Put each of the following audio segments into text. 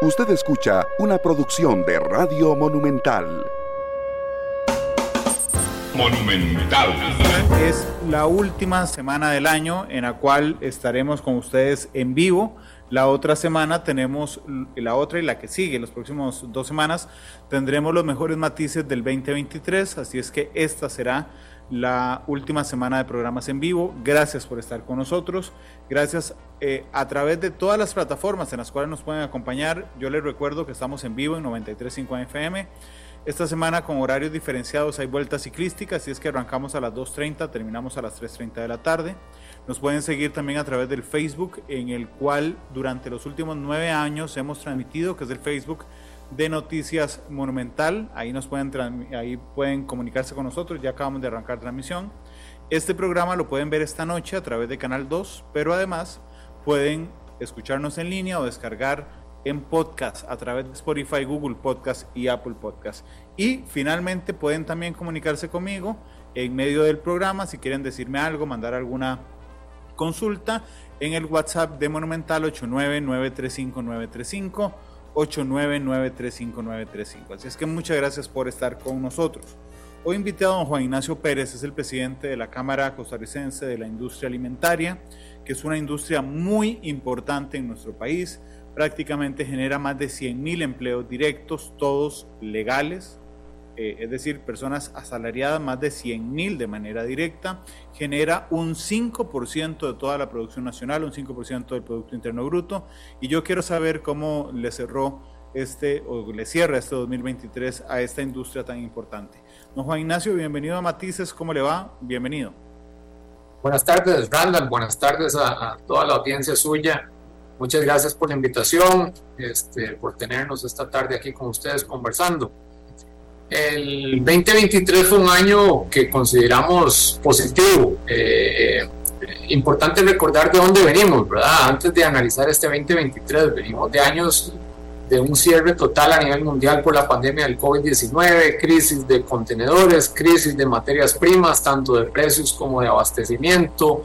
Usted escucha una producción de Radio Monumental. Monumental. Es la última semana del año en la cual estaremos con ustedes en vivo. La otra semana tenemos la otra y la que sigue, las próximas dos semanas tendremos los mejores matices del 2023, así es que esta será la última semana de programas en vivo. Gracias por estar con nosotros. Gracias eh, a través de todas las plataformas en las cuales nos pueden acompañar. Yo les recuerdo que estamos en vivo en 93.5 FM. Esta semana con horarios diferenciados hay vueltas ciclísticas, así es que arrancamos a las 2.30, terminamos a las 3.30 de la tarde. Nos pueden seguir también a través del Facebook, en el cual durante los últimos nueve años hemos transmitido, que es el Facebook de Noticias Monumental. Ahí nos pueden, ahí pueden comunicarse con nosotros, ya acabamos de arrancar transmisión. Este programa lo pueden ver esta noche a través de Canal 2, pero además pueden escucharnos en línea o descargar en podcast a través de Spotify, Google Podcast y Apple Podcast. Y finalmente pueden también comunicarse conmigo en medio del programa si quieren decirme algo, mandar alguna consulta en el WhatsApp de Monumental 89935 89935 Así es que muchas gracias por estar con nosotros. Hoy invité a don Juan Ignacio Pérez, es el presidente de la Cámara Costarricense de la Industria Alimentaria, que es una industria muy importante en nuestro país. Prácticamente genera más de 100 mil empleos directos, todos legales, eh, es decir, personas asalariadas, más de 100 mil de manera directa, genera un 5% de toda la producción nacional, un 5% del Producto Interno Bruto, y yo quiero saber cómo le cerró este, o le cierra este 2023 a esta industria tan importante. Don Juan Ignacio, bienvenido a Matices, ¿cómo le va? Bienvenido. Buenas tardes, Randall, buenas tardes a, toda la audiencia suya. Muchas gracias por la invitación, este, por tenernos esta tarde aquí con ustedes conversando. El 2023 fue un año que consideramos positivo. Eh, importante recordar de dónde venimos, ¿verdad? Antes de analizar este 2023, venimos de años de un cierre total a nivel mundial por la pandemia del COVID-19, crisis de contenedores, crisis de materias primas, tanto de precios como de abastecimiento,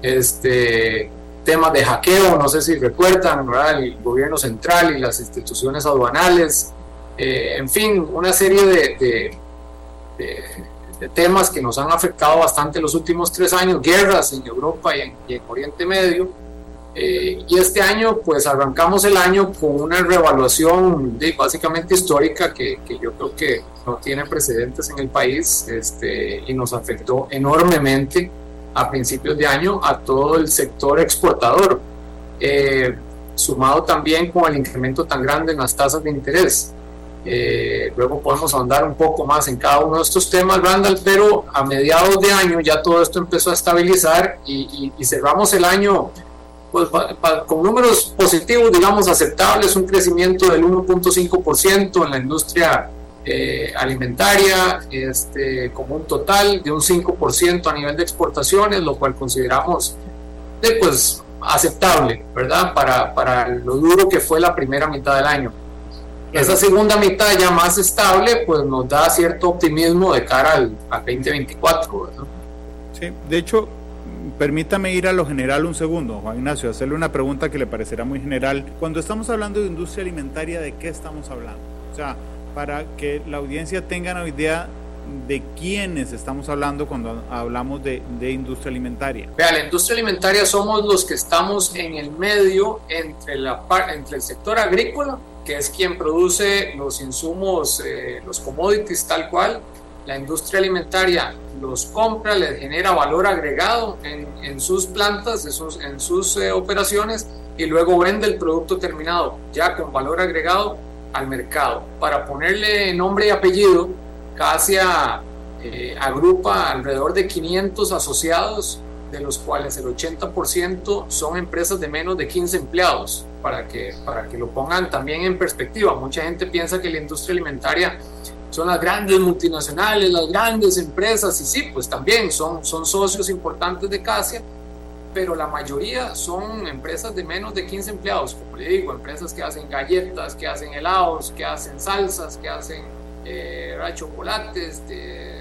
este, temas de hackeo, no sé si recuerdan, ¿verdad? el gobierno central y las instituciones aduanales, eh, en fin, una serie de, temas que nos han afectado bastante los últimos tres años, guerras en Europa y en, Oriente Medio. Eh, y este año, pues arrancamos el año con una revaluación básicamente histórica que, yo creo que no tiene precedentes en el país este, y nos afectó enormemente a principios de año a todo el sector exportador, eh, sumado también con el incremento tan grande en las tasas de interés. Eh, luego podemos ahondar un poco más en cada uno de estos temas, Randall, pero a mediados de año ya todo esto empezó a estabilizar y, cerramos el año pues, con números positivos, digamos, aceptables, un crecimiento del 1.5% en la industria eh, alimentaria, este, como un total de un 5% a nivel de exportaciones, lo cual consideramos pues, aceptable, ¿verdad? Para, para lo duro que fue la primera mitad del año. Esa segunda mitad ya más estable, pues nos da cierto optimismo de cara al, 2024. Sí, de hecho, permítame ir a lo general un segundo, Juan Ignacio, hacerle una pregunta que le parecerá muy general. Cuando estamos hablando de industria alimentaria, ¿de qué estamos hablando? O sea, para que la audiencia tenga una idea de quiénes estamos hablando cuando hablamos de, de, industria alimentaria. Vea, la industria alimentaria somos los que estamos en el medio entre, la, entre el sector agrícola que es quien produce los insumos, eh, los commodities tal cual. La industria alimentaria los compra, les genera valor agregado en, sus plantas, en sus, eh, operaciones y luego vende el producto terminado ya con valor agregado al mercado. Para ponerle nombre y apellido, Casia eh, agrupa alrededor de 500 asociados de los cuales el 80% son empresas de menos de 15 empleados, para que, para que lo pongan también en perspectiva. Mucha gente piensa que la industria alimentaria son las grandes multinacionales, las grandes empresas, y sí, pues también son, son socios importantes de Casia, pero la mayoría son empresas de menos de 15 empleados, como le digo, empresas que hacen galletas, que hacen helados, que hacen salsas, que hacen eh, chocolates, de,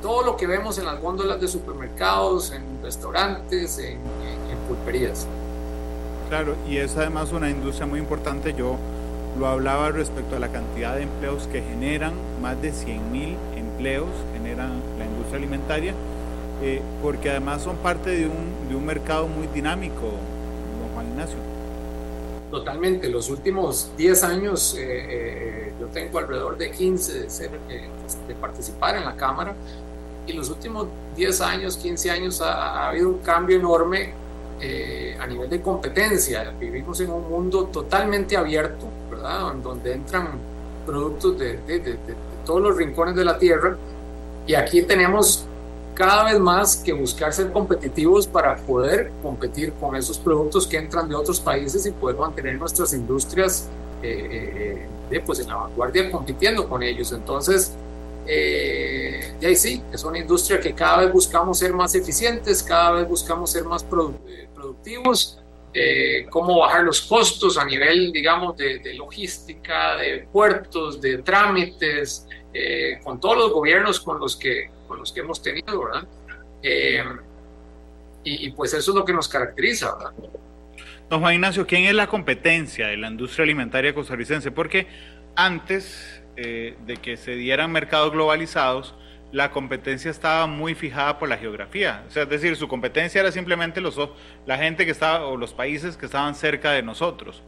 todo lo que vemos en las góndolas de supermercados, en restaurantes, en, pulperías. Claro, y es además una industria muy importante. Yo lo hablaba respecto a la cantidad de empleos que generan, más de 100.000 empleos generan la industria alimentaria, eh, porque además son parte de un, de un mercado muy dinámico, don Juan Ignacio. Totalmente, los últimos 10 años eh, eh, yo tengo alrededor de 15 de, ser, de participar en la Cámara y los últimos 10 años, 15 años ha, ha habido un cambio enorme a nivel de competencia. Vivimos en un mundo totalmente abierto, donde entran productos de, todos los rincones de la Tierra. Y aquí tenemos cada vez más que buscar ser competitivos para poder competir con esos productos que entran de otros países y poder mantener nuestras industrias eh, eh, pues en la vanguardia compitiendo con ellos. Entonces, eh, y ahí sí, es una industria que cada vez buscamos ser más eficientes, cada vez buscamos ser más productivos eh, cómo bajar los costos a nivel, digamos, de, logística, de puertos, de trámites, eh, con todos los gobiernos con los que, con los que hemos tenido, ¿verdad? Eh, y, pues eso es lo que nos caracteriza, ¿verdad? Don Juan Ignacio, ¿quién es la competencia de la industria alimentaria costarricense? Porque antes de que se dieran mercados globalizados, la competencia estaba muy fijada por la geografía. O sea, es decir, su competencia era simplemente los, la gente que estaba, o los países que estaban cerca de nosotros.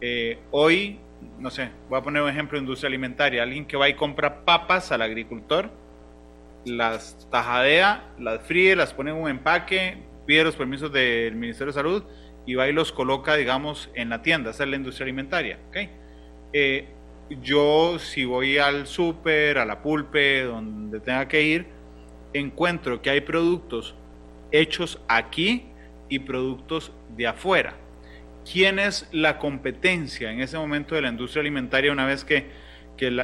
Eh, hoy, no sé, voy a poner un ejemplo de industria alimentaria. Alguien que va y compra papas al agricultor, las tajadea, las fríe, las pone en un empaque, pide los permisos del Ministerio de Salud y va y los coloca, digamos, en la tienda. Esa es la industria alimentaria. ¿okay? Eh, yo si voy al súper, a la pulpe, donde tenga que ir, encuentro que hay productos hechos aquí y productos de afuera. ¿Quién es la competencia en ese momento de la industria alimentaria una vez que,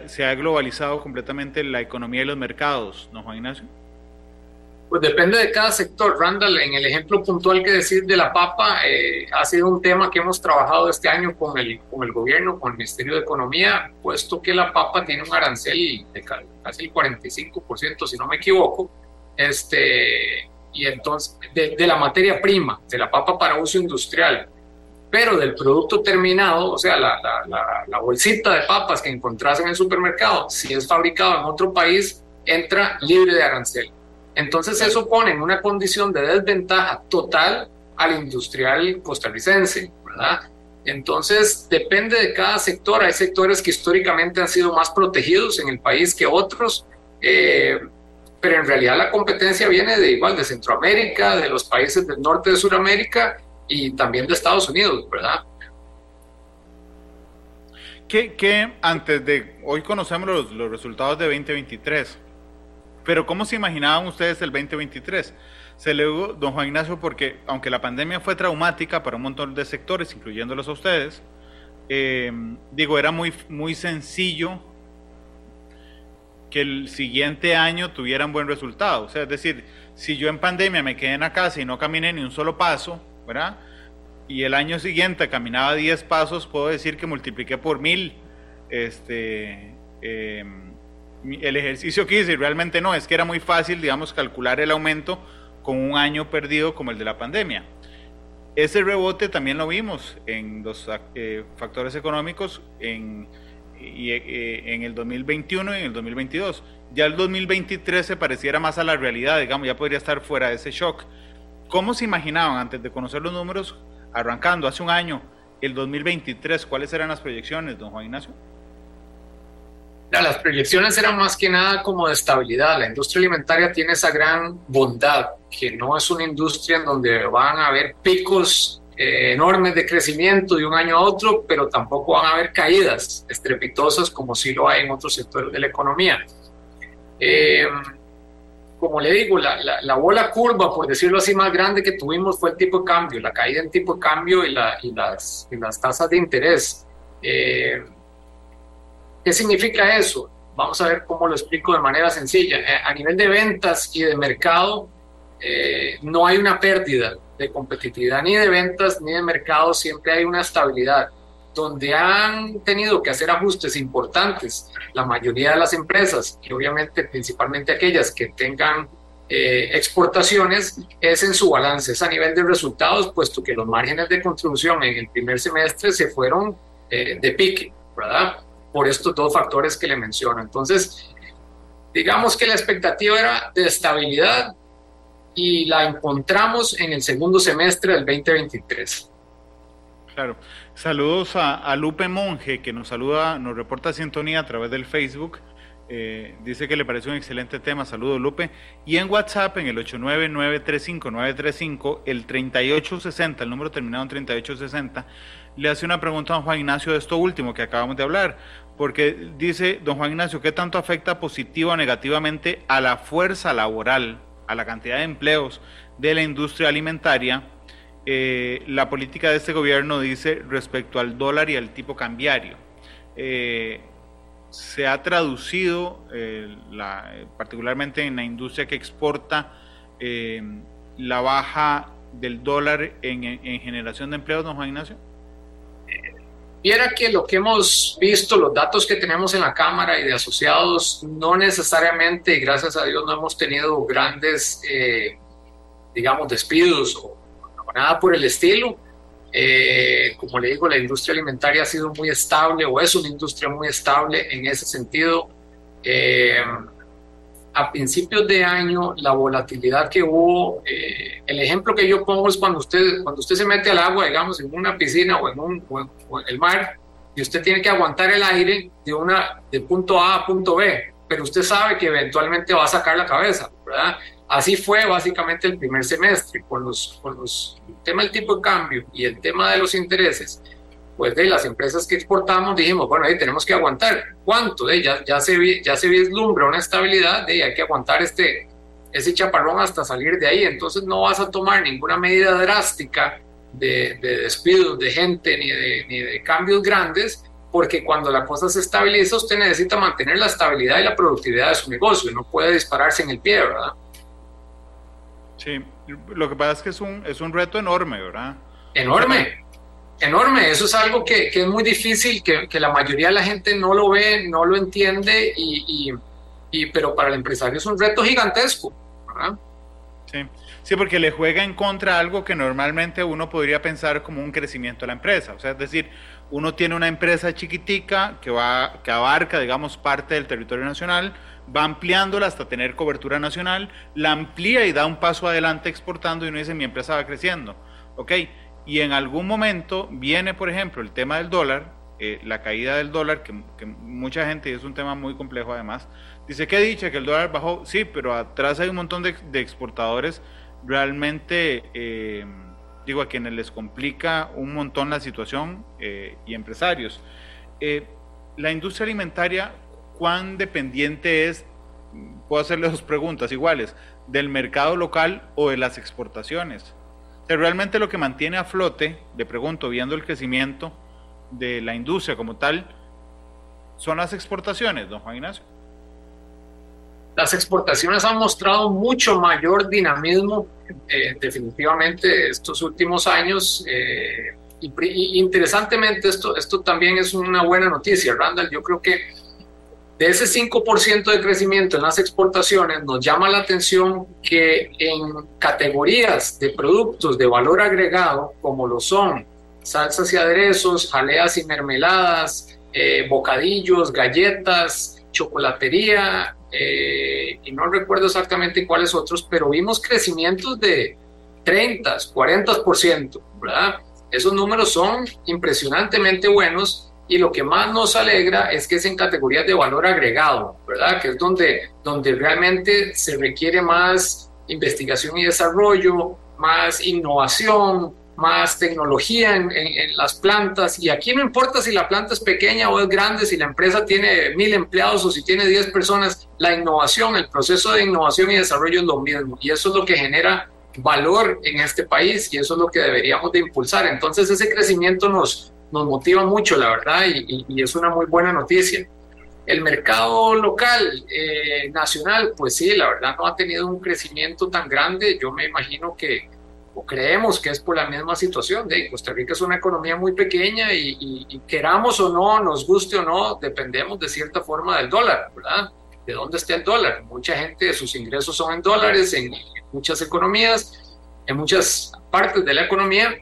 se ha globalizado completamente la economía y los mercados, ¿no, Juan Ignacio? Pues depende de cada sector. Randall, en el ejemplo puntual que decir de la papa, eh, ha sido un tema que hemos trabajado este año con el, con el gobierno, con el Ministerio de Economía, puesto que la papa tiene un arancel de casi el 45%, si no me equivoco, este, y entonces, de, de la materia prima, de la papa para uso industrial pero del producto terminado, o sea, la, la, la, bolsita de papas que encontrás en el supermercado, si es fabricado en otro país, entra libre de arancel. Entonces eso pone en una condición de desventaja total al industrial costarricense, ¿verdad? Entonces depende de cada sector. Hay sectores que históricamente han sido más protegidos en el país que otros, eh, pero en realidad la competencia viene de igual de Centroamérica, de los países del norte de Sudamérica y también de Estados Unidos, ¿verdad? ¿Qué, antes de hoy conocemos los resultados de 2023? Pero ¿cómo se imaginaban ustedes el 2023? Se le digo, don Juan Ignacio, porque aunque la pandemia fue traumática para un montón de sectores, incluyéndolos a ustedes, eh, digo, era muy, muy sencillo que el siguiente año tuvieran buen resultado. O sea, es decir, si yo en pandemia me quedé en la casa y no caminé ni un solo paso, ¿verdad? Y el año siguiente caminaba 10 pasos, puedo decir que multipliqué por mil este, eh, el ejercicio que hice, realmente no, es que era muy fácil, digamos, calcular el aumento con un año perdido como el de la pandemia. Ese rebote también lo vimos en los eh, factores económicos en, eh, en el 2021 y en el 2022. Ya el 2023 se pareciera más a la realidad, digamos, ya podría estar fuera de ese shock. ¿Cómo se imaginaban antes de conocer los números, arrancando hace un año, el 2023? ¿Cuáles eran las proyecciones, don Juan Ignacio? Las proyecciones eran más que nada como de estabilidad. La industria alimentaria tiene esa gran bondad, que no es una industria en donde van a haber picos eh, enormes de crecimiento de un año a otro, pero tampoco van a haber caídas estrepitosas como sí lo hay en otros sectores de la economía. Eh, como le digo, la, la, bola curva, por decirlo así, más grande que tuvimos fue el tipo de cambio, la caída en tipo de cambio y, la, y, las, y las tasas de interés. Eh, ¿Qué significa eso? Vamos a ver cómo lo explico de manera sencilla. Eh, a nivel de ventas y de mercado, eh, no hay una pérdida de competitividad ni de ventas ni de mercado, siempre hay una estabilidad. Donde han tenido que hacer ajustes importantes la mayoría de las empresas, y obviamente principalmente aquellas que tengan eh, exportaciones, es en su balance, es a nivel de resultados, puesto que los márgenes de contribución en el primer semestre se fueron de pique ¿verdad? Por estos dos factores que le menciono. Entonces, digamos que la expectativa era de estabilidad y la encontramos en el segundo semestre del 2023. Claro. Saludos a, Lupe Monge, que nos saluda, nos reporta sintonía a través del Facebook. Eh, dice que le parece un excelente tema. Saludos, Lupe. Y en WhatsApp, en el 899-35935, el 3860, el número terminado en 3860, le hace una pregunta a don Juan Ignacio de esto último que acabamos de hablar. Porque dice, don Juan Ignacio, ¿qué tanto afecta positivo o negativamente a la fuerza laboral, a la cantidad de empleos de la industria alimentaria? Eh, la política de este gobierno dice respecto al dólar y al tipo cambiario. Eh, se ha traducido, eh, particularmente en la industria que exporta, la baja del dólar en, en, generación de empleos, don Juan Ignacio? Viera que lo que hemos visto, los datos que tenemos en la Cámara y de asociados, no necesariamente, gracias a Dios, no hemos tenido grandes, digamos, despidos o nada por el estilo. Eh, como le digo, la industria alimentaria ha sido muy estable o es una industria muy estable en ese sentido. Eh, a principios de año, la volatilidad que hubo, eh, el ejemplo que yo pongo es cuando usted, cuando usted se mete al agua, digamos, en una piscina o en, un, el mar, y usted tiene que aguantar el aire de, una, de punto A a punto B, pero usted sabe que eventualmente va a sacar la cabeza, ¿verdad? Así fue básicamente el primer semestre, con los, con los el tema del tipo de cambio y el tema de los intereses. Pues de las empresas que exportamos dijimos, bueno, ahí tenemos que aguantar. ¿Cuánto? De, ya, ya, se, ya se vislumbra una estabilidad, de, hay que aguantar este, ese chaparrón hasta salir de ahí. Entonces no vas a tomar ninguna medida drástica de, de despidos de gente ni de, ni de cambios grandes, porque cuando la cosa se estabiliza, usted necesita mantener la estabilidad y la productividad de su negocio, no puede dispararse en el pie, ¿verdad? Sí, lo que pasa es que es un, es un reto enorme, ¿verdad? Enorme, enorme. Eso es algo que, que es muy difícil, que, que, la mayoría de la gente no lo ve, no lo entiende, y, y, pero para el empresario es un reto gigantesco, ¿verdad? Sí. Sí, porque le juega en contra algo que normalmente uno podría pensar como un crecimiento de la empresa. O sea, es decir, uno tiene una empresa chiquitica que, va, que abarca, digamos, parte del territorio nacional, va ampliándola hasta tener cobertura nacional, la amplía y da un paso adelante exportando y uno dice, mi empresa va creciendo. ¿Ok? Y en algún momento viene, por ejemplo, el tema del dólar, eh, la caída del dólar, que, mucha gente, y es un tema muy complejo además, dice, ¿qué dicho? Que el dólar bajó, sí, pero atrás hay un montón de, exportadores realmente, eh, digo, a quienes les complica un montón la situación eh, y empresarios. la industria alimentaria cuán dependiente es, puedo hacerle dos preguntas iguales, del mercado local o de las exportaciones. Realmente lo que mantiene a flote, le pregunto, viendo el crecimiento de la industria como tal, son las exportaciones, don Juan Ignacio. Las exportaciones han mostrado mucho mayor dinamismo eh, definitivamente estos últimos años. Eh, y, interesantemente, esto, esto también es una buena noticia, Randall. Yo creo que de ese 5% de crecimiento en las exportaciones, nos llama la atención que en categorías de productos de valor agregado, como lo son salsas y aderezos, jaleas y mermeladas, eh, bocadillos, galletas, chocolatería, eh, y no recuerdo exactamente cuáles otros, pero vimos crecimientos de 30, 40%, ¿verdad? Esos números son impresionantemente buenos y lo que más nos alegra es que es en categorías de valor agregado, ¿verdad? Que es donde, donde realmente se requiere más investigación y desarrollo, más innovación, más tecnología en, en, las plantas. Y aquí no importa si la planta es pequeña o es grande, si la empresa tiene mil empleados o si tiene diez personas, la innovación, el proceso de innovación y desarrollo es lo mismo. Y eso es lo que genera valor en este país y eso es lo que deberíamos de impulsar. Entonces ese crecimiento nos, nos motiva mucho, la verdad, y, es una muy buena noticia. El mercado local, eh, nacional, pues sí, la verdad no ha tenido un crecimiento tan grande. Yo me imagino que, o creemos que es por la misma situación. De Costa Rica es una economía muy pequeña y, queramos o no, nos guste o no, dependemos de cierta forma del dólar, ¿verdad? ¿De dónde está el dólar? Mucha gente, sus ingresos son en dólares en muchas economías, en muchas partes de la economía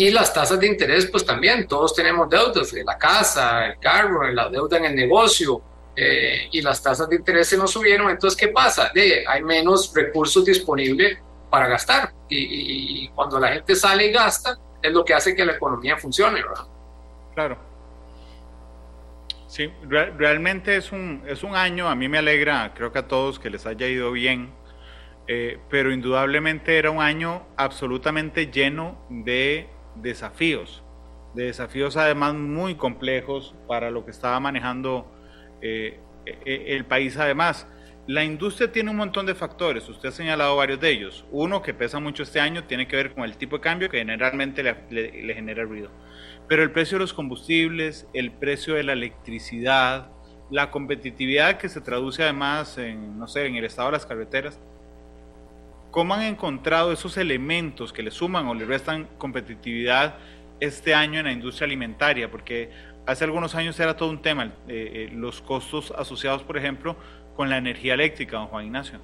Y las tasas de interés, pues también, todos tenemos deudas, de la casa, el carro, la deuda en el negocio, eh, y las tasas de interés se nos subieron. Entonces, ¿qué pasa? De, hay menos recursos disponibles para gastar. Y, cuando la gente sale y gasta, es lo que hace que la economía funcione, ¿verdad? Claro. Sí, realmente es un, es un año, a mí me alegra, creo que a todos que les haya ido bien, eh, pero indudablemente era un año absolutamente lleno de desafíos, de desafíos además muy complejos para lo que estaba manejando eh, eh, el país además. La industria tiene un montón de factores, usted ha señalado varios de ellos. Uno que pesa mucho este año tiene que ver con el tipo de cambio que generalmente le, genera ruido. Pero el precio de los combustibles, el precio de la electricidad, la competitividad que se traduce además en, no sé, en el estado de las carreteras. ¿Cómo han encontrado esos elementos que le suman o le restan competitividad este año en la industria alimentaria? Porque hace algunos años era todo un tema, eh, eh, los costos asociados, por ejemplo, con la energía eléctrica, don Juan Ignacio.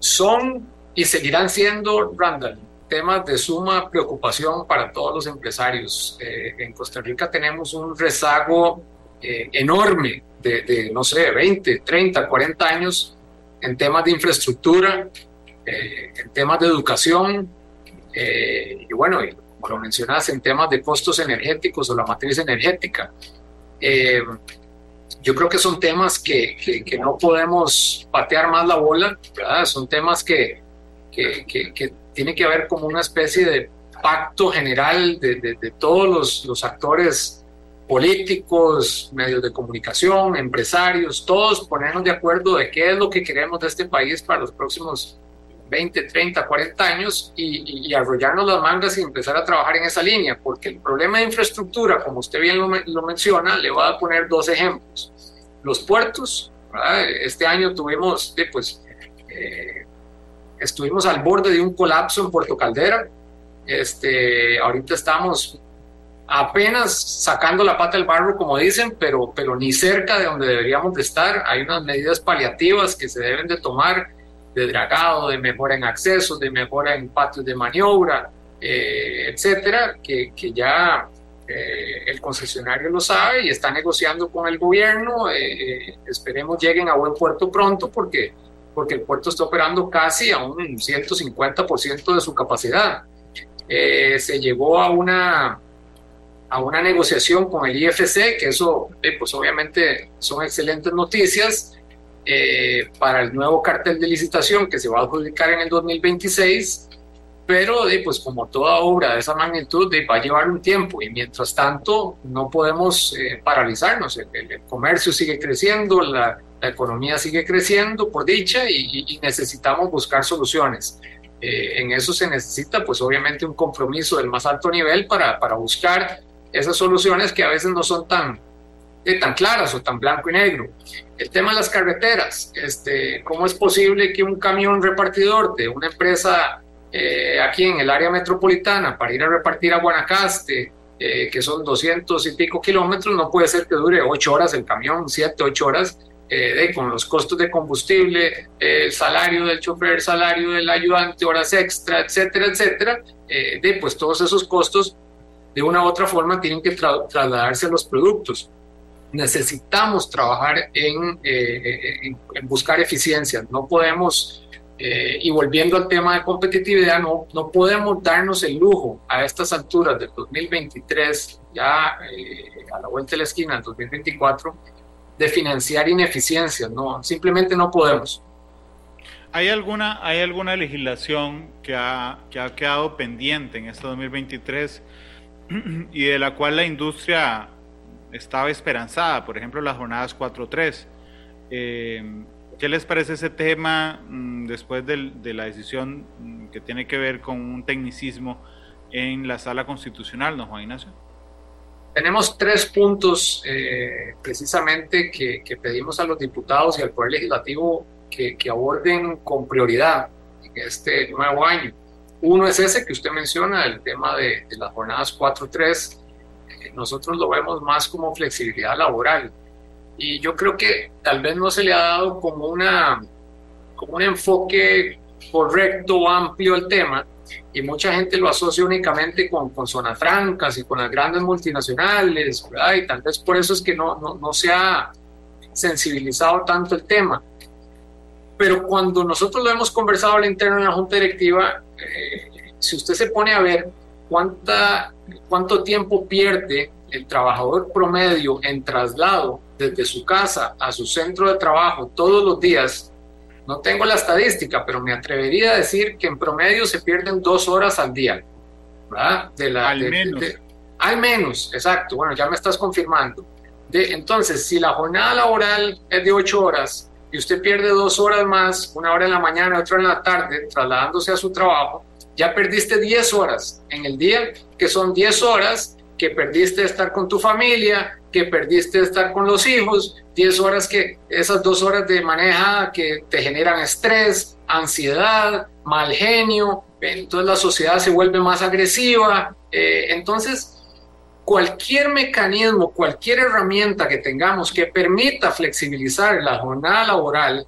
Son y seguirán siendo, Randall, temas de suma preocupación para todos los empresarios. Eh, en Costa Rica tenemos un rezago enorme de, no sé, 20, 30, 40 años en temas de infraestructura, en temas de educación, y bueno, lo mencionas, en temas de costos energéticos o la matriz energética. Eh, yo creo que son temas que, que, no podemos patear más la bola, ¿verdad? Son temas que, que, tiene que haber como una especie de pacto general de, de, todos los, los, actores políticos, medios de comunicación, empresarios, todos ponernos de acuerdo de qué es lo que queremos de este país para los próximos 20, 30, 40 años y, arrollarnos las mangas y empezar a trabajar en esa línea, porque el problema de infraestructura, como usted bien lo, menciona, le voy a poner dos ejemplos. Los puertos, este año tuvimos, pues, eh, estuvimos al borde de un colapso en Puerto Caldera, este, ahorita estamos apenas sacando la pata del barro, como dicen, pero, pero ni cerca de donde deberíamos de estar. Hay unas medidas paliativas que se deben de tomar de dragado, de mejora en acceso, de mejora en patios de maniobra, eh, etcétera, que, que ya eh, el concesionario lo sabe y está negociando con el gobierno. Eh, esperemos lleguen a buen puerto pronto porque, porque el puerto está operando casi a un 150% de su capacidad. se llegó a una, a una negociación con el IFC, que eso, pues obviamente son excelentes noticias. Eh, para el nuevo cartel de licitación que se va a adjudicar en el 2026, pero pues como toda obra de esa magnitud va a llevar un tiempo y mientras tanto no podemos eh, paralizarnos, el, comercio sigue creciendo, la, economía sigue creciendo por dicha y, necesitamos buscar soluciones. Eh, en eso se necesita pues obviamente un compromiso del más alto nivel para, para buscar esas soluciones que a veces no son tan, tan claras o tan blanco y negro. El tema de las carreteras, este, ¿cómo es posible que un camión repartidor de una empresa eh, aquí en el área metropolitana para ir a repartir a Guanacaste, eh, que son 200 y pico kilómetros, no puede ser que dure 8 horas el camión, 7, 8 horas, eh, de, con los costos de combustible, el salario del chofer, salario del ayudante, horas extra, etcétera, etcétera, de, pues todos esos costos de una u otra forma tienen que trasladarse a los productos necesitamos trabajar en, eh, buscar eficiencias. No podemos, eh, y volviendo al tema de competitividad, no, no podemos darnos el lujo a estas alturas del 2023, ya eh, a la vuelta de la esquina del 2024, de financiar ineficiencias. No, simplemente no podemos. ¿Hay alguna, ¿Hay alguna legislación que ha, que ha quedado pendiente en este 2023 y de la cual la industria estaba esperanzada, por ejemplo, las jornadas 4-3. Eh, ¿Qué les parece ese tema mm, después de la decisión mm, que tiene que ver con un tecnicismo en la sala constitucional, don Juan Ignacio? Tenemos tres puntos eh, precisamente que, pedimos a los diputados y al Poder Legislativo que, aborden con prioridad en este nuevo año. Uno es ese que usted menciona, el tema de, las jornadas 4-3 nosotros lo vemos más como flexibilidad laboral. Y yo creo que tal vez no se le ha dado como, una, como un enfoque correcto amplio al tema, y mucha gente lo asocia únicamente con, con zonas francas y con las grandes multinacionales, ¿verdad? Y tal vez por eso es que no, no, no se ha sensibilizado tanto el tema. Pero cuando nosotros lo hemos conversado al interno en la Junta Directiva, eh, si usted se pone a ver cuánta, cuánto tiempo pierde el trabajador promedio en traslado desde su casa a su centro de trabajo todos los días, no tengo la estadística, pero me atrevería a decir que en promedio se pierden dos horas al día. ¿verdad? De la, al menos. al menos, exacto. Bueno, ya me estás confirmando. De, entonces, si la jornada laboral es de ocho horas y usted pierde dos horas más, una hora en la mañana, otra en la tarde, trasladándose a su trabajo, ya perdiste diez horas en el día, que son diez horas que perdiste de estar con tu familia, que perdiste de estar con los hijos, 10 horas que esas dos horas de maneja que te generan estrés, ansiedad, mal genio, entonces la sociedad se vuelve más agresiva, eh, entonces cualquier mecanismo, cualquier herramienta que tengamos que permita flexibilizar la jornada laboral,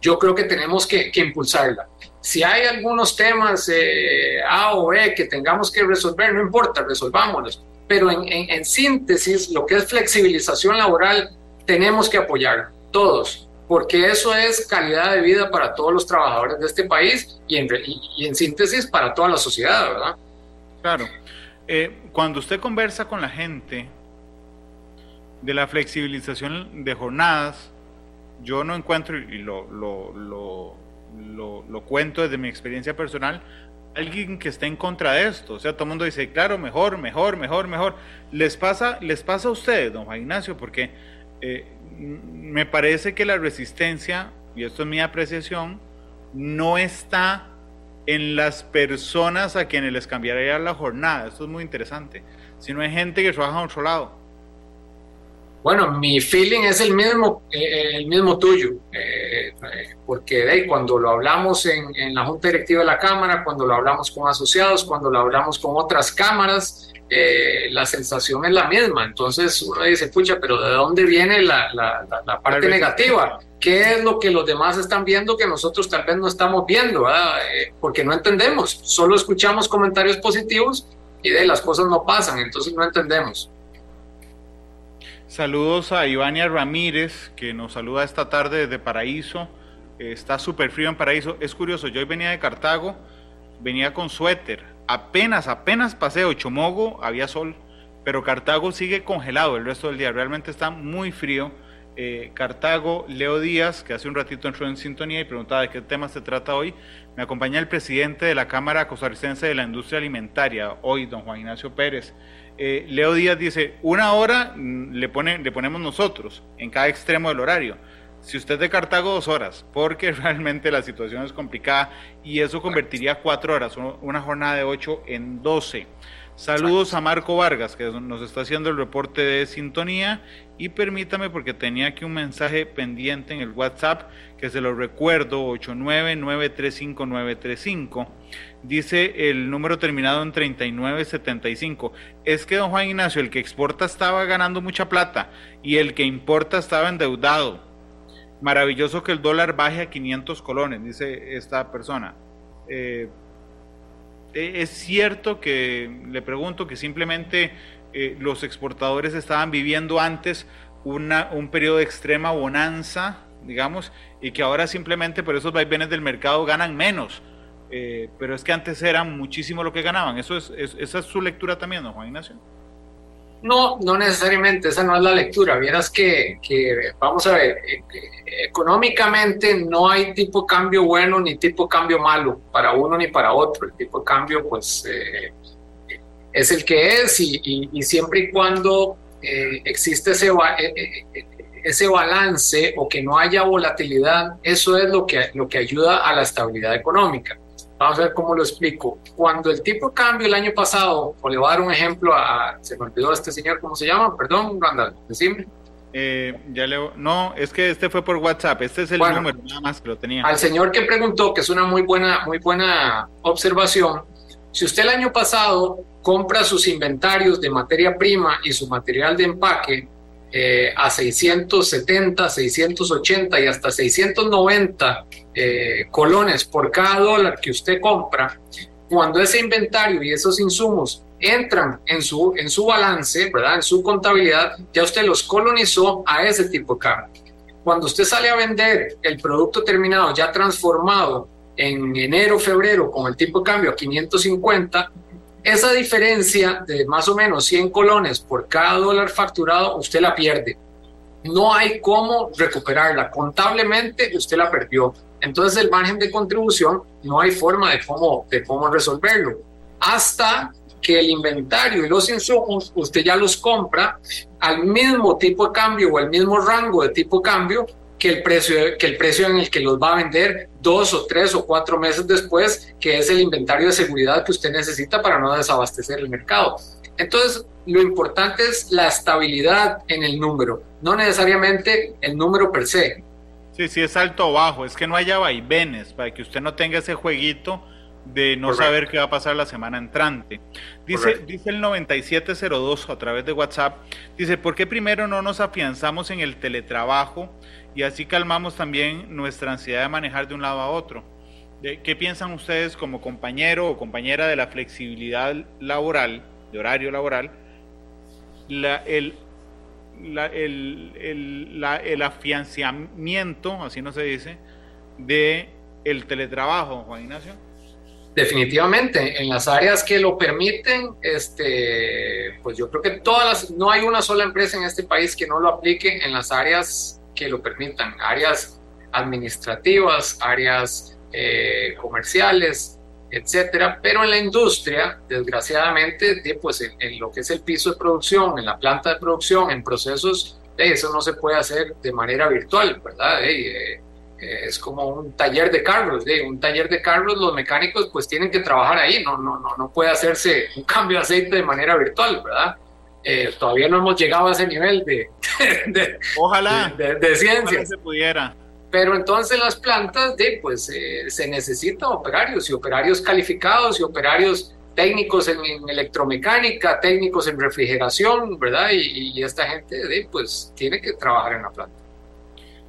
yo creo que tenemos que, impulsarla. Si hay algunos temas eh, A o B que tengamos que resolver, no importa, resolvámoslos. Pero en, en, síntesis, lo que es flexibilización laboral, tenemos que apoyar todos, porque eso es calidad de vida para todos los trabajadores de este país y en, y, en síntesis para toda la sociedad, ¿verdad? Claro. Eh, cuando usted conversa con la gente de la flexibilización de jornadas, yo no encuentro, y lo, lo, lo, lo, cuento desde mi experiencia personal, alguien que esté en contra de esto. O sea, todo el mundo dice, claro, mejor, mejor, mejor, mejor. Les pasa, les pasa a ustedes, don Juan Ignacio, porque eh, me parece que la resistencia, y esto es mi apreciación, no está en las personas a quienes les cambiaría la jornada. Esto es muy interesante. Sino hay gente que trabaja a otro lado. Bueno, mi feeling es el mismo, eh, el mismo tuyo, eh, porque cuando lo hablamos en, en, la Junta Directiva de la Cámara, cuando lo hablamos con asociados, cuando lo hablamos con otras cámaras, eh, la sensación es la misma. Entonces uno dice, pucha, pero ¿de dónde viene la, la, la, parte negativa? ¿Qué es lo que los demás están viendo que nosotros tal vez no estamos viendo? porque no entendemos, solo escuchamos comentarios positivos y de las cosas no pasan, entonces no entendemos. Saludos a Ivania Ramírez, que nos saluda esta tarde desde Paraíso. está súper frío en Paraíso. Es curioso, yo hoy venía de Cartago, venía con suéter. Apenas, apenas pasé Ochomogo, había sol, pero Cartago sigue congelado el resto del día. Realmente está muy frío. Eh, Cartago, Leo Díaz, que hace un ratito entró en sintonía y preguntaba de qué tema se trata hoy. Me acompaña el presidente de la Cámara Costarricense de la Industria Alimentaria, hoy, don Juan Ignacio Pérez. Eh, Leo Díaz dice, una hora mm, le, pone, le ponemos nosotros en cada extremo del horario. Si usted de Cartago, dos horas, porque realmente la situación es complicada y eso convertiría cuatro horas, una jornada de ocho en doce. Saludos a Marco Vargas, que nos está haciendo el reporte de sintonía. Y permítame, porque tenía aquí un mensaje pendiente en el WhatsApp, que se lo recuerdo, 899359935. Dice el número terminado en 3975. Es que don Juan Ignacio, el que exporta estaba ganando mucha plata y el que importa estaba endeudado. Maravilloso que el dólar baje a 500 colones, dice esta persona. Eh, es cierto que le pregunto que simplemente eh, los exportadores estaban viviendo antes una, un periodo de extrema bonanza, digamos, y que ahora simplemente por esos vaivenes del mercado ganan menos. Eh, pero es que antes era muchísimo lo que ganaban. Eso es, esa es su lectura también, don Juan Ignacio. No, no necesariamente, esa no es la lectura. Vieras que, que vamos a ver, eh, económicamente no hay tipo de cambio bueno ni tipo de cambio malo para uno ni para otro. El tipo de cambio, pues, eh, es el que es y, siempre y cuando eh, existe ese, ese balance o que no haya volatilidad, eso es lo que, lo que ayuda a la estabilidad económica. Vamos a ver cómo lo explico. Cuando el tipo de cambio el año pasado, o le voy a dar un ejemplo a, se me olvidó este señor, ¿cómo se llama? Perdón, Randall, decime. Eh, ya le, no, es que este fue por WhatsApp, este es el número, nada más que lo tenía. Al señor que preguntó, que es una muy buena, muy buena observación, si usted el año pasado compra sus inventarios de materia prima y su material de empaque eh, a 670, 680 y hasta 690 eh, colones por cada dólar que usted compra, cuando ese inventario y esos insumos entran en su, en su balance, ¿verdad? En su contabilidad, ya usted los colonizó a ese tipo de cambio. Cuando usted sale a vender el producto terminado ya transformado en enero, febrero con el tipo de cambio a 550, esa diferencia de más o menos 100 colones por cada dólar facturado, usted la pierde. No hay cómo recuperarla. Contablemente usted la perdió. Entonces el margen de contribución no hay forma de cómo, de cómo resolverlo. Hasta que el inventario y los insumos usted ya los compra al mismo tipo de cambio o al mismo rango de tipo de cambio que el precio, que el precio en el que los va a vender dos o tres o cuatro meses después, que es el inventario de seguridad que usted necesita para no desabastecer el mercado. Entonces, lo importante es la estabilidad en el número, no necesariamente el número per se. Sí, sí, es alto o bajo, es que no haya vaivenes, para que usted no tenga ese jueguito de no saber qué va a pasar la semana entrante. Dice, dice el 9702 a través de WhatsApp, dice, ¿por qué primero no nos afianzamos en el teletrabajo y así calmamos también nuestra ansiedad de manejar de un lado a otro? ¿Qué piensan ustedes como compañero o compañera de la flexibilidad laboral, de horario laboral? La, el, el, el, el afianzamiento, así no se dice, de el teletrabajo, Juan Ignacio. Definitivamente, en las áreas que lo permiten, este, pues yo creo que todas no hay una sola empresa en este país que no lo aplique en las áreas que lo permitan, áreas administrativas, áreas eh, comerciales, etcétera. Pero en la industria, desgraciadamente, pues en, lo que es el piso de producción, en la planta de producción, en procesos, eso no se puede hacer de manera virtual, ¿verdad? Eh, es como un taller de carros, un taller de carros, los mecánicos pues tienen que trabajar ahí, no, no, no, no puede hacerse un cambio de aceite de manera virtual, ¿verdad? Eh, todavía no hemos llegado a ese nivel de, de, ojalá de, ciencia. se pudiera. Pero entonces las plantas de, pues, eh, se necesitan operarios y operarios calificados y operarios técnicos en, electromecánica, técnicos en refrigeración, ¿verdad? Y, y esta gente de, pues tiene que trabajar en la planta.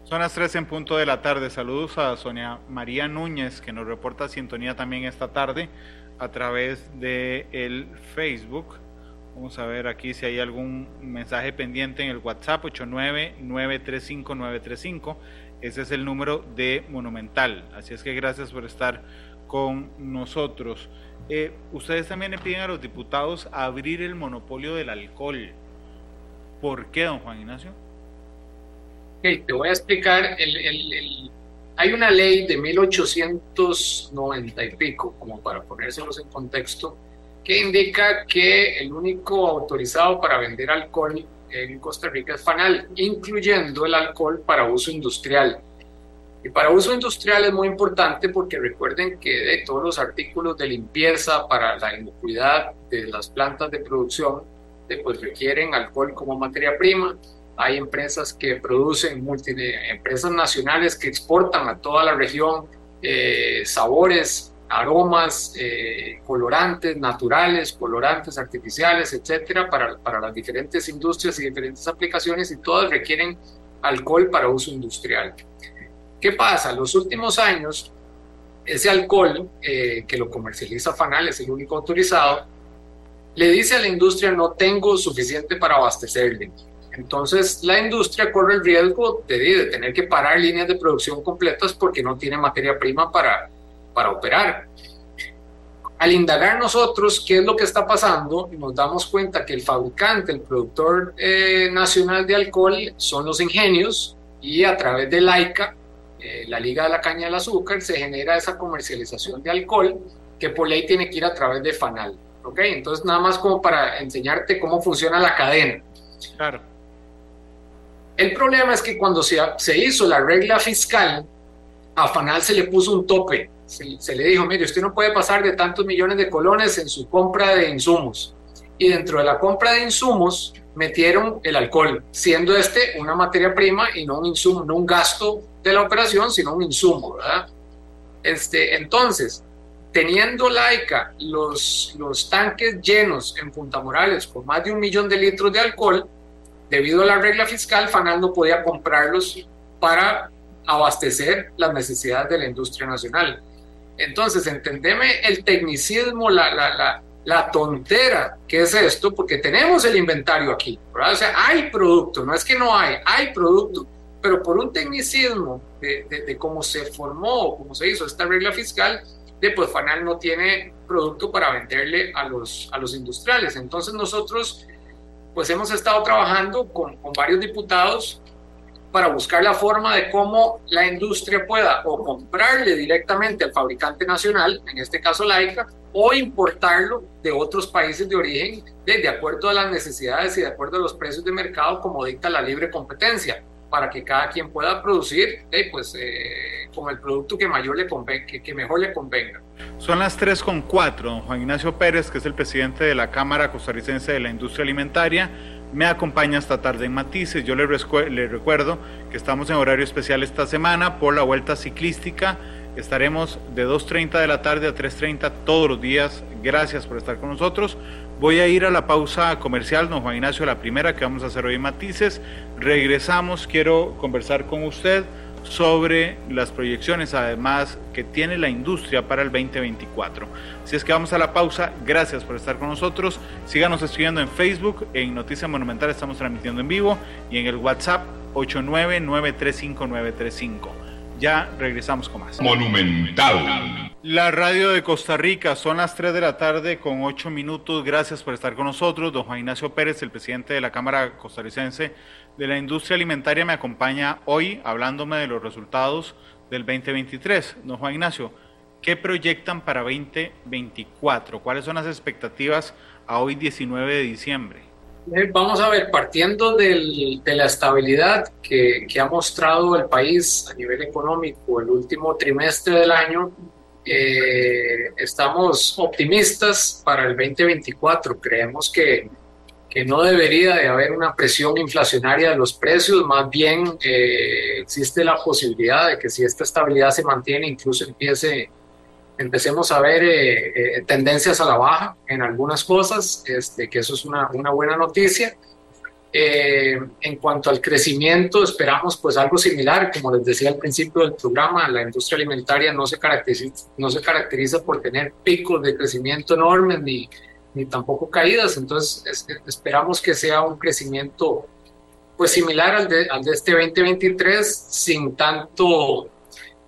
Son las 3 en punto de la tarde. Saludos a Sonia María Núñez, que nos reporta sintonía también esta tarde a través de el Facebook. Vamos a ver aquí si hay algún mensaje pendiente en el WhatsApp 89935 Ese es el número de Monumental. Así es que gracias por estar con nosotros. Eh, ustedes también le piden a los diputados abrir el monopolio del alcohol. ¿Por qué, don Juan Ignacio? te voy a explicar. El, hay una ley de 1890 y pico, como para ponérselos en contexto, que indica que el único autorizado para vender alcohol en Costa Rica es FANAL, incluyendo el alcohol para uso industrial. Y para uso industrial es muy importante porque recuerden que de todos los artículos de limpieza para la inocuidad de las plantas de producción, pues requieren alcohol como materia prima hay empresas que producen, multi, empresas nacionales que exportan a toda la región eh, sabores, aromas, eh, colorantes naturales, colorantes artificiales, etcétera, para, para las diferentes industrias y diferentes aplicaciones y todas requieren alcohol para uso industrial. ¿Qué pasa? Los últimos años, ese alcohol eh, que lo comercializa Fanal, es el único autorizado, le dice a la industria no tengo suficiente para abastecerle entonces, la industria corre el riesgo de, tener que parar líneas de producción completas porque no tiene materia prima para, para operar. Al indagar nosotros qué es lo que está pasando, nos damos cuenta que el fabricante, el productor eh, nacional de alcohol son los ingenios y a través de LAICA, eh, la Liga de la Caña del Azúcar, se genera esa comercialización de alcohol que por ley tiene que ir a través de FANAL. ¿ok? Entonces, nada más como para enseñarte cómo funciona la cadena. Claro. El problema es que cuando se, se hizo la regla fiscal, a Fanal se le puso un tope. Se, le dijo, mire, usted no puede pasar de tantos millones de colones en su compra de insumos. Y dentro de la compra de insumos metieron el alcohol, siendo este una materia prima y no un insumo, no un gasto de la operación, sino un insumo, ¿verdad? Este, entonces, teniendo laica los, los tanques llenos en Punta Morales con más de un millón de litros de alcohol, Debido a la regla fiscal, FANAL no podía comprarlos para abastecer las necesidades de la industria nacional. Entonces, entendeme el tecnicismo, la, la, la, la tontera que es esto, porque tenemos el inventario aquí. O sea, hay producto, no es que no hay, hay producto, pero por un tecnicismo de, de, cómo se formó, cómo se hizo esta regla fiscal, de pues Fanal no tiene producto para venderle a los, a los industriales. Entonces nosotros pues hemos estado trabajando con, con varios diputados para buscar la forma de cómo la industria pueda o comprarle directamente al fabricante nacional, en este caso Laika, o importarlo de otros países de origen de, acuerdo a las necesidades y de acuerdo a los precios de mercado como dicta la libre competencia, para que cada quien pueda producir eh, pues, eh, con el producto que, mayor le que, que, mejor le convenga. Son las 3 con 4. Don Juan Ignacio Pérez, que es el presidente de la Cámara Costarricense de la Industria Alimentaria, me acompaña esta tarde en Matices. Yo le, recuerdo que estamos en horario especial esta semana por la vuelta ciclística. Estaremos de 2.30 de la tarde a 3.30 todos los días. Gracias por estar con nosotros. Voy a ir a la pausa comercial, don Juan Ignacio, la primera que vamos a hacer hoy en Matices. Regresamos, quiero conversar con usted sobre las proyecciones además que tiene la industria para el 2024. Si es que vamos a la pausa, gracias por estar con nosotros. Síganos escribiendo en Facebook, en Noticias Monumental estamos transmitiendo en vivo y en el WhatsApp 899359935. Ya regresamos con más. Monumental. La radio de Costa Rica, son las 3 de la tarde con 8 minutos. Gracias por estar con nosotros. Don Juan Ignacio Pérez, el presidente de la Cámara Costarricense de la Industria Alimentaria, me acompaña hoy hablándome de los resultados del 2023. Don Juan Ignacio, ¿qué proyectan para 2024? ¿Cuáles son las expectativas a hoy 19 de diciembre? Vamos a ver, partiendo del, de la estabilidad que, que, ha mostrado el país a nivel económico el último trimestre del año, eh, estamos optimistas para el 2024. Creemos que, que, no debería de haber una presión inflacionaria de los precios, más bien eh, existe la posibilidad de que si esta estabilidad se mantiene, incluso empiece empecemos a ver eh, eh, tendencias a la baja en algunas cosas, este, que eso es una, una buena noticia. Eh, en cuanto al crecimiento, esperamos pues algo similar, como les decía al principio del programa, la industria alimentaria no se caracteriza, no se caracteriza por tener picos de crecimiento enormes ni, ni tampoco caídas, entonces es, esperamos que sea un crecimiento pues similar al de, al de este 2023 sin tanto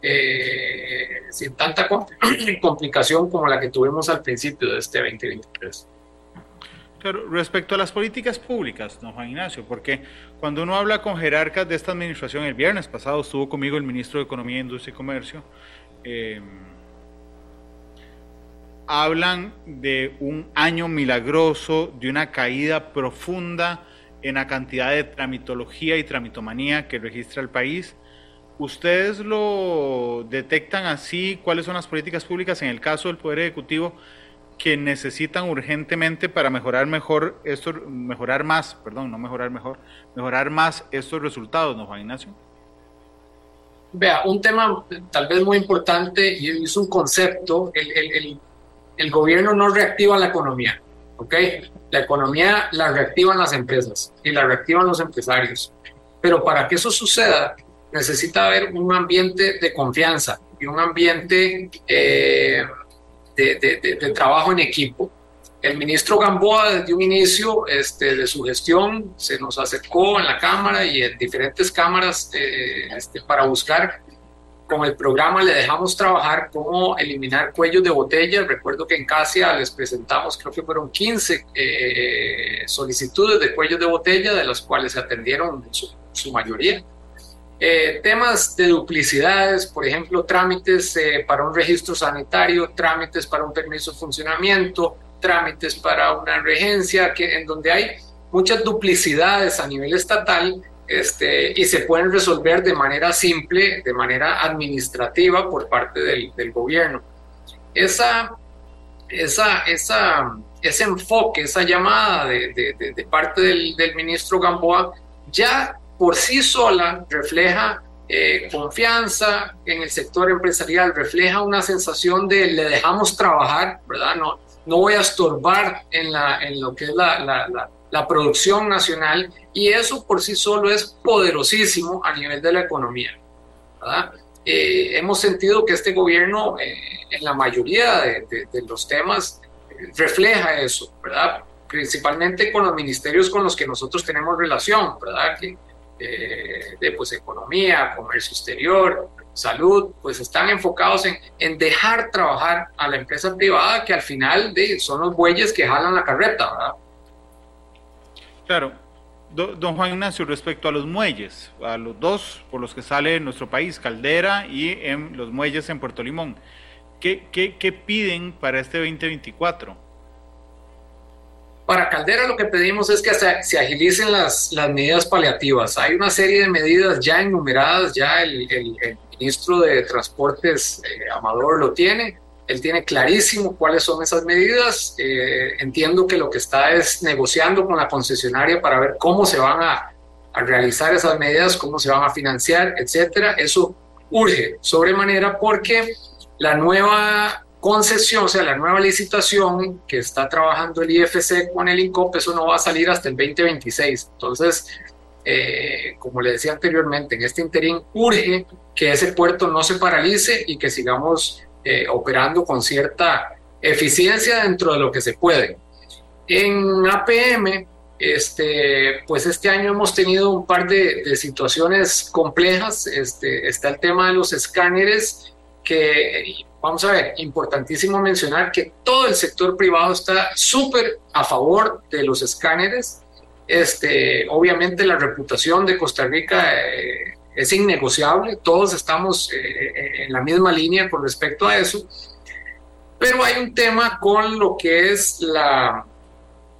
eh, sin tanta complicación como la que tuvimos al principio de este 2023. Claro, respecto a las políticas públicas, don Juan Ignacio, porque cuando uno habla con jerarcas de esta administración, el viernes pasado estuvo conmigo el ministro de Economía, Industria y Comercio, eh, hablan de un año milagroso, de una caída profunda en la cantidad de tramitología y tramitomanía que registra el país, ¿Ustedes lo detectan así? ¿Cuáles son las políticas públicas en el caso del Poder Ejecutivo que necesitan urgentemente para mejorar mejor estos, mejorar más, perdón, no mejorar mejor, mejorar más estos resultados, ¿no, Juan Ignacio? Vea, un tema tal vez muy importante y es un concepto, el, el, el, gobierno no reactiva la economía, ¿ok? La economía la reactivan las empresas y la reactivan los empresarios. Pero para que eso suceda, necesita haber un ambiente de confianza y un ambiente eh, de, trabajo en equipo. El ministro Gamboa desde un inicio este, de su gestión se nos acercó en la Cámara y en diferentes cámaras eh, este, para buscar, con el programa le dejamos trabajar cómo eliminar cuellos de botella. Recuerdo que en Casia les presentamos, creo que fueron 15 eh, solicitudes de cuellos de botella, de las cuales se atendieron su, su mayoría. Eh, temas de duplicidades, por ejemplo, trámites eh, para un registro sanitario, trámites para un permiso de funcionamiento, trámites para una regencia, que, en donde hay muchas duplicidades a nivel estatal este, y se pueden resolver de manera simple, de manera administrativa por parte del, del gobierno. Esa, esa, esa, ese enfoque, esa llamada de, de, de parte del, del ministro Gamboa ya por sí sola refleja eh, confianza en el sector empresarial, refleja una sensación de le dejamos trabajar, ¿verdad? No, no voy a estorbar en, la, en lo que es la, la, la, producción nacional y eso por sí solo es poderosísimo a nivel de la economía, ¿verdad? eh, hemos sentido que este gobierno eh, en la mayoría de, los temas refleja eso, ¿verdad? Principalmente con los ministerios con los que nosotros tenemos relación, ¿verdad? De pues economía, comercio exterior, salud, pues están enfocados en, en, dejar trabajar a la empresa privada que al final de, son los bueyes que jalan la carreta, ¿verdad? Claro, don Juan Ignacio, respecto a los muelles, a los dos por los que sale nuestro país, Caldera y en los muelles en Puerto Limón, ¿qué, qué, piden para este 2024? Para Caldera lo que pedimos es que se, agilicen las, las, medidas paliativas. Hay una serie de medidas ya enumeradas, ya el, el, ministro de Transportes, eh, Amador, lo tiene él tiene clarísimo cuáles son esas medidas. Eh, entiendo que lo que está es negociando con la concesionaria para ver cómo se van a, realizar esas medidas, cómo se van a financiar, etcétera. Eso urge sobremanera porque la nueva concesión, o sea, la nueva licitación que está trabajando el IFC con el INCOP, eso no va a salir hasta el 2026. Entonces, eh, como le decía anteriormente, en este interín urge que ese puerto no se paralice y que sigamos eh, operando con cierta eficiencia dentro de lo que se puede. En APM, este, pues este año hemos tenido un par de, situaciones complejas. Este, está el tema de los escáneres, que vamos a ver, importantísimo mencionar que todo el sector privado está súper a favor de los escáneres. Este, obviamente la reputación de Costa Rica eh, es innegociable, todos estamos eh, eh, en la misma línea con respecto a eso, pero hay un tema con lo que es la,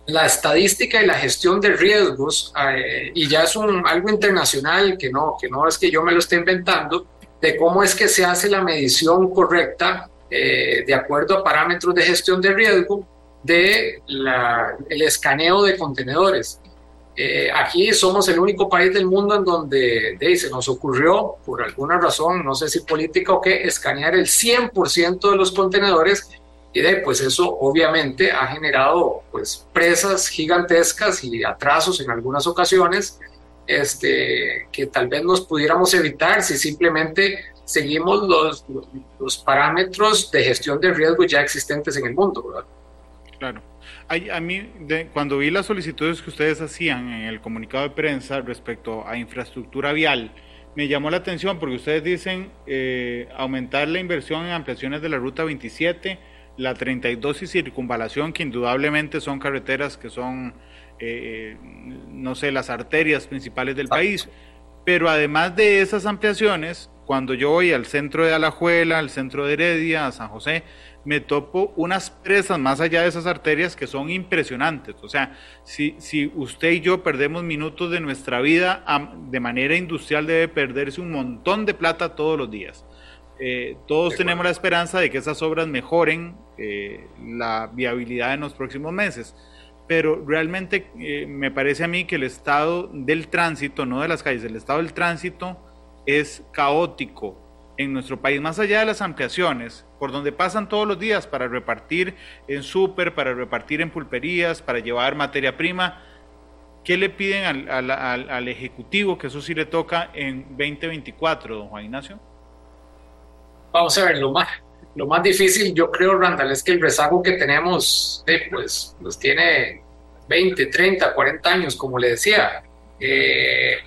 la estadística y la gestión de riesgos, eh, y ya es un, algo internacional que no, que no es que yo me lo esté inventando, de cómo es que se hace la medición correcta de acuerdo a parámetros de gestión de riesgo de el escaneo de contenedores. Eh, aquí somos el único país del mundo en donde se nos ocurrió, por alguna razón, no sé si política o qué, escanear el 100% de los contenedores y de, pues eso obviamente ha generado pues presas gigantescas y atrasos en algunas ocasiones este, que tal vez nos pudiéramos evitar si simplemente seguimos los, los, parámetros de gestión de riesgo ya existentes en el mundo. ¿verdad? Claro a mí, cuando vi las solicitudes que ustedes hacían en el comunicado de prensa respecto a infraestructura vial, me llamó la atención porque ustedes dicen eh, aumentar la inversión en ampliaciones de la ruta 27, la 32 y circunvalación, que indudablemente son carreteras que son, eh, no sé, las arterias principales del país. Pero además de esas ampliaciones, cuando yo voy al centro de Alajuela, al centro de Heredia, a San José, me topo unas presas más allá de esas arterias que son impresionantes. O sea, si, si usted y yo perdemos minutos de nuestra vida de manera industrial, debe perderse un montón de plata todos los días. Eh, todos tenemos la esperanza de que esas obras mejoren eh, la viabilidad en los próximos meses. Pero realmente eh, me parece a mí que el estado del tránsito, no de las calles, el estado del tránsito es caótico en nuestro país, más allá de las ampliaciones, por donde pasan todos los días para repartir en súper, para repartir en pulperías, para llevar materia prima, ¿qué le piden al, al, Ejecutivo, que eso sí le toca en 2024, don Juan Ignacio? Vamos a ver, lo más, lo más difícil, yo creo, Randall, es que el rezago que tenemos, eh, pues, pues tiene 20, 30, 40 años, como le decía. Eh,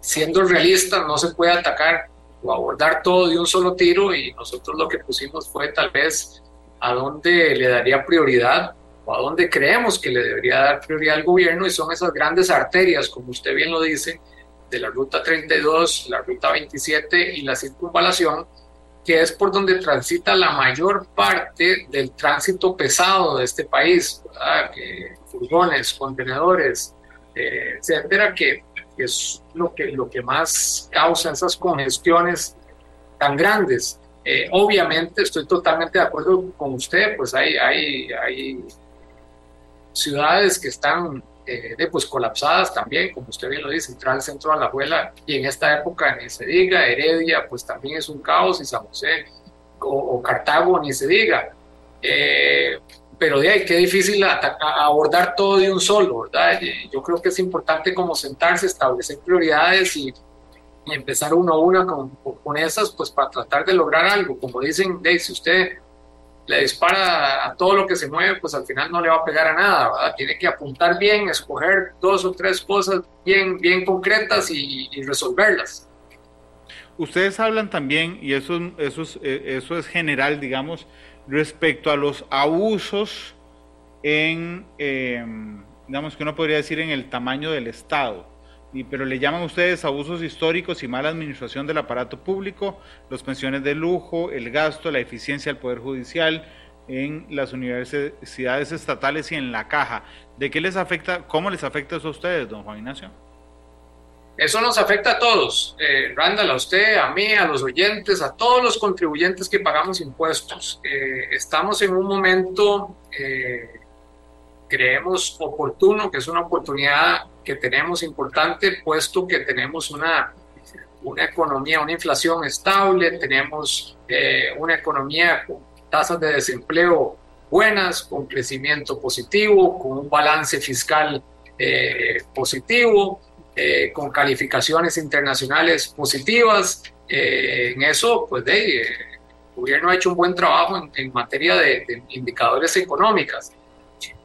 siendo realista, no se puede atacar o abordar todo de un solo tiro y nosotros lo que pusimos fue tal vez a dónde le daría prioridad o a dónde creemos que le debería dar prioridad al gobierno y son esas grandes arterias, como usted bien lo dice, de la ruta 32, la ruta 27 y la circunvalación, que es por donde transita la mayor parte del tránsito pesado de este país, furgones, contenedores, eh, etcétera, que es lo que, lo que más causa esas congestiones tan grandes. Eh, obviamente estoy totalmente de acuerdo con usted, pues hay, hay, hay ciudades que están eh, pues colapsadas también, como usted bien lo dice, entrar al centro de la abuela y en esta época ni se diga, Heredia pues también es un caos y San José o, Cartago ni se diga. Eh, pero de ahí qué difícil abordar todo de un solo, ¿verdad? Yo creo que es importante como sentarse, establecer prioridades y, empezar uno a una con, con esas, pues para tratar de lograr algo. Como dicen, Dave, si usted le dispara a todo lo que se mueve, pues al final no le va a pegar a nada, ¿verdad? Tiene que apuntar bien, escoger dos o tres cosas bien, bien concretas y, resolverlas. Ustedes hablan también, y eso, eso, es, eh, eso es general, digamos, respecto a los abusos en, em, digamos que uno podría decir, en el tamaño del Estado pero le llaman ustedes abusos históricos y mala administración del aparato público, las pensiones de lujo, el gasto, la eficiencia del Poder Judicial en las universidades estatales y en la caja. ¿De qué les afecta, cómo les afecta eso a ustedes, don Juan Ignacio? Eso nos afecta a todos, eh, Randall, a usted, a mí, a los oyentes, a todos los contribuyentes que pagamos impuestos. Eh, estamos en un momento, eh, creemos oportuno, que es una oportunidad que tenemos importante, puesto que tenemos una, una economía, una inflación estable, tenemos eh, una economía con tasas de desempleo buenas, con crecimiento positivo, con un balance fiscal eh, positivo, eh, con calificaciones internacionales positivas. en eso, pues, el gobierno ha hecho un buen trabajo en, materia de, de indicadores económicos.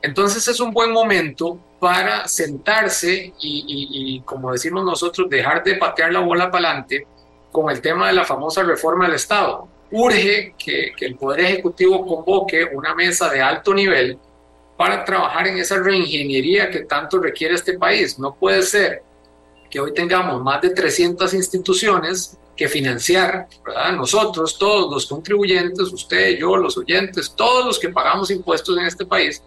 Entonces es un buen momento para sentarse y, como decimos nosotros, dejar de patear la bola para adelante con el tema de la famosa reforma del Estado. Urge que, el Poder Ejecutivo convoque una mesa de alto nivel para trabajar en esa reingeniería que tanto requiere este país. No puede ser que hoy tengamos más de 300 instituciones que financiar, ¿verdad? Nosotros, todos los contribuyentes, usted, yo, los oyentes, todos los que pagamos impuestos en este país,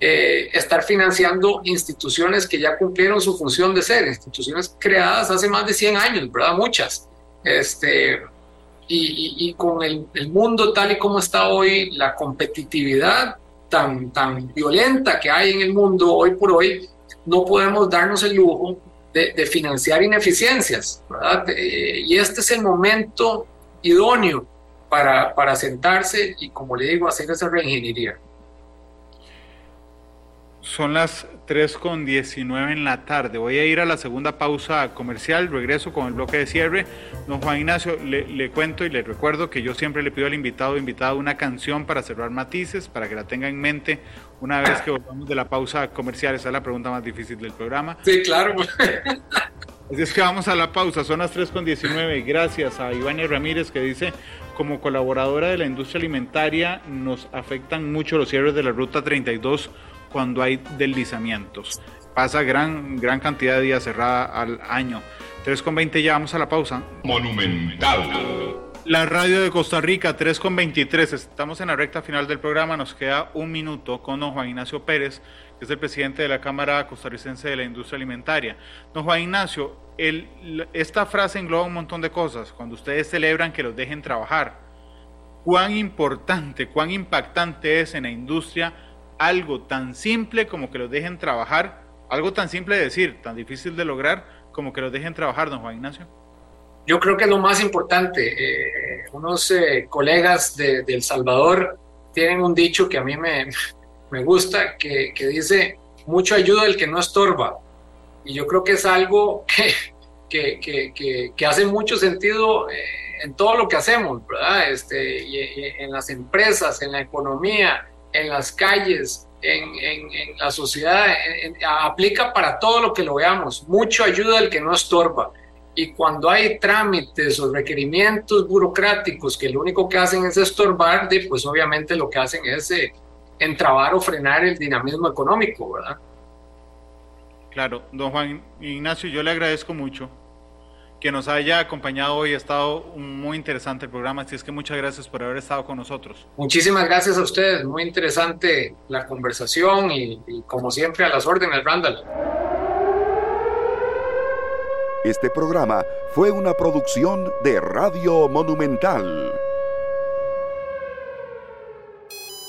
eh, estar financiando instituciones que ya cumplieron su función de ser, instituciones creadas hace más de 100 años, ¿verdad? Muchas. Este, y, con el, mundo tal y como está hoy, la competitividad tan, tan violenta que hay en el mundo hoy por hoy, no podemos darnos el lujo de, financiar ineficiencias, ¿verdad? Eh, y este es el momento idóneo para, para sentarse y, como le digo, hacer esa reingeniería. Son las 3.19 en la tarde. Voy a ir a la segunda pausa comercial. Regreso con el bloque de cierre. Don Juan Ignacio, le, cuento y le recuerdo que yo siempre le pido al invitado invitado una canción para cerrar matices, para que la tenga en mente una vez que volvamos de la pausa comercial. Esa es la pregunta más difícil del programa. Sí, claro. Así es que vamos a la pausa. Son las 3.19. Gracias a Ivania Ramírez que dice como colaboradora de la industria alimentaria nos afectan mucho los cierres de la ruta 32 cuando hay deslizamientos. Pasa gran, gran cantidad de días cerrada al año. 3.20 ya vamos a la pausa. Monumental. La radio de Costa Rica, 3.23. Estamos en la recta final del programa. Nos queda un minuto con don Juan Ignacio Pérez, que es el presidente de la Cámara Costarricense de la Industria Alimentaria. Don Juan Ignacio, el, esta frase engloba un montón de cosas. Cuando ustedes celebran que los dejen trabajar, ¿cuán importante, cuán impactante es en la industria algo tan simple como que los dejen trabajar, algo tan simple de decir, tan difícil de lograr como que los dejen trabajar, don Juan Ignacio? Yo creo que es lo más importante. Eh, unos eh, colegas de, El Salvador tienen un dicho que a mí me, me gusta, que, que, dice, mucho ayuda el que no estorba. Y yo creo que es algo que, que, que hace mucho sentido eh, en todo lo que hacemos, ¿verdad? Este, y en las empresas, en la economía, en las calles, en, en, la sociedad, aplica para todo lo que lo veamos. Mucho ayuda al que no estorba. Y cuando hay trámites o requerimientos burocráticos que lo único que hacen es estorbar, pues obviamente lo que hacen es eh, entrabar o frenar el dinamismo económico, ¿verdad? Claro, don Juan Ignacio, yo le agradezco mucho que nos haya acompañado hoy. Ha estado muy interesante el programa, así es que muchas gracias por haber estado con nosotros. Muchísimas gracias a ustedes, muy interesante la conversación y, y como siempre a las órdenes, Randall. Este programa fue una producción de Radio Monumental.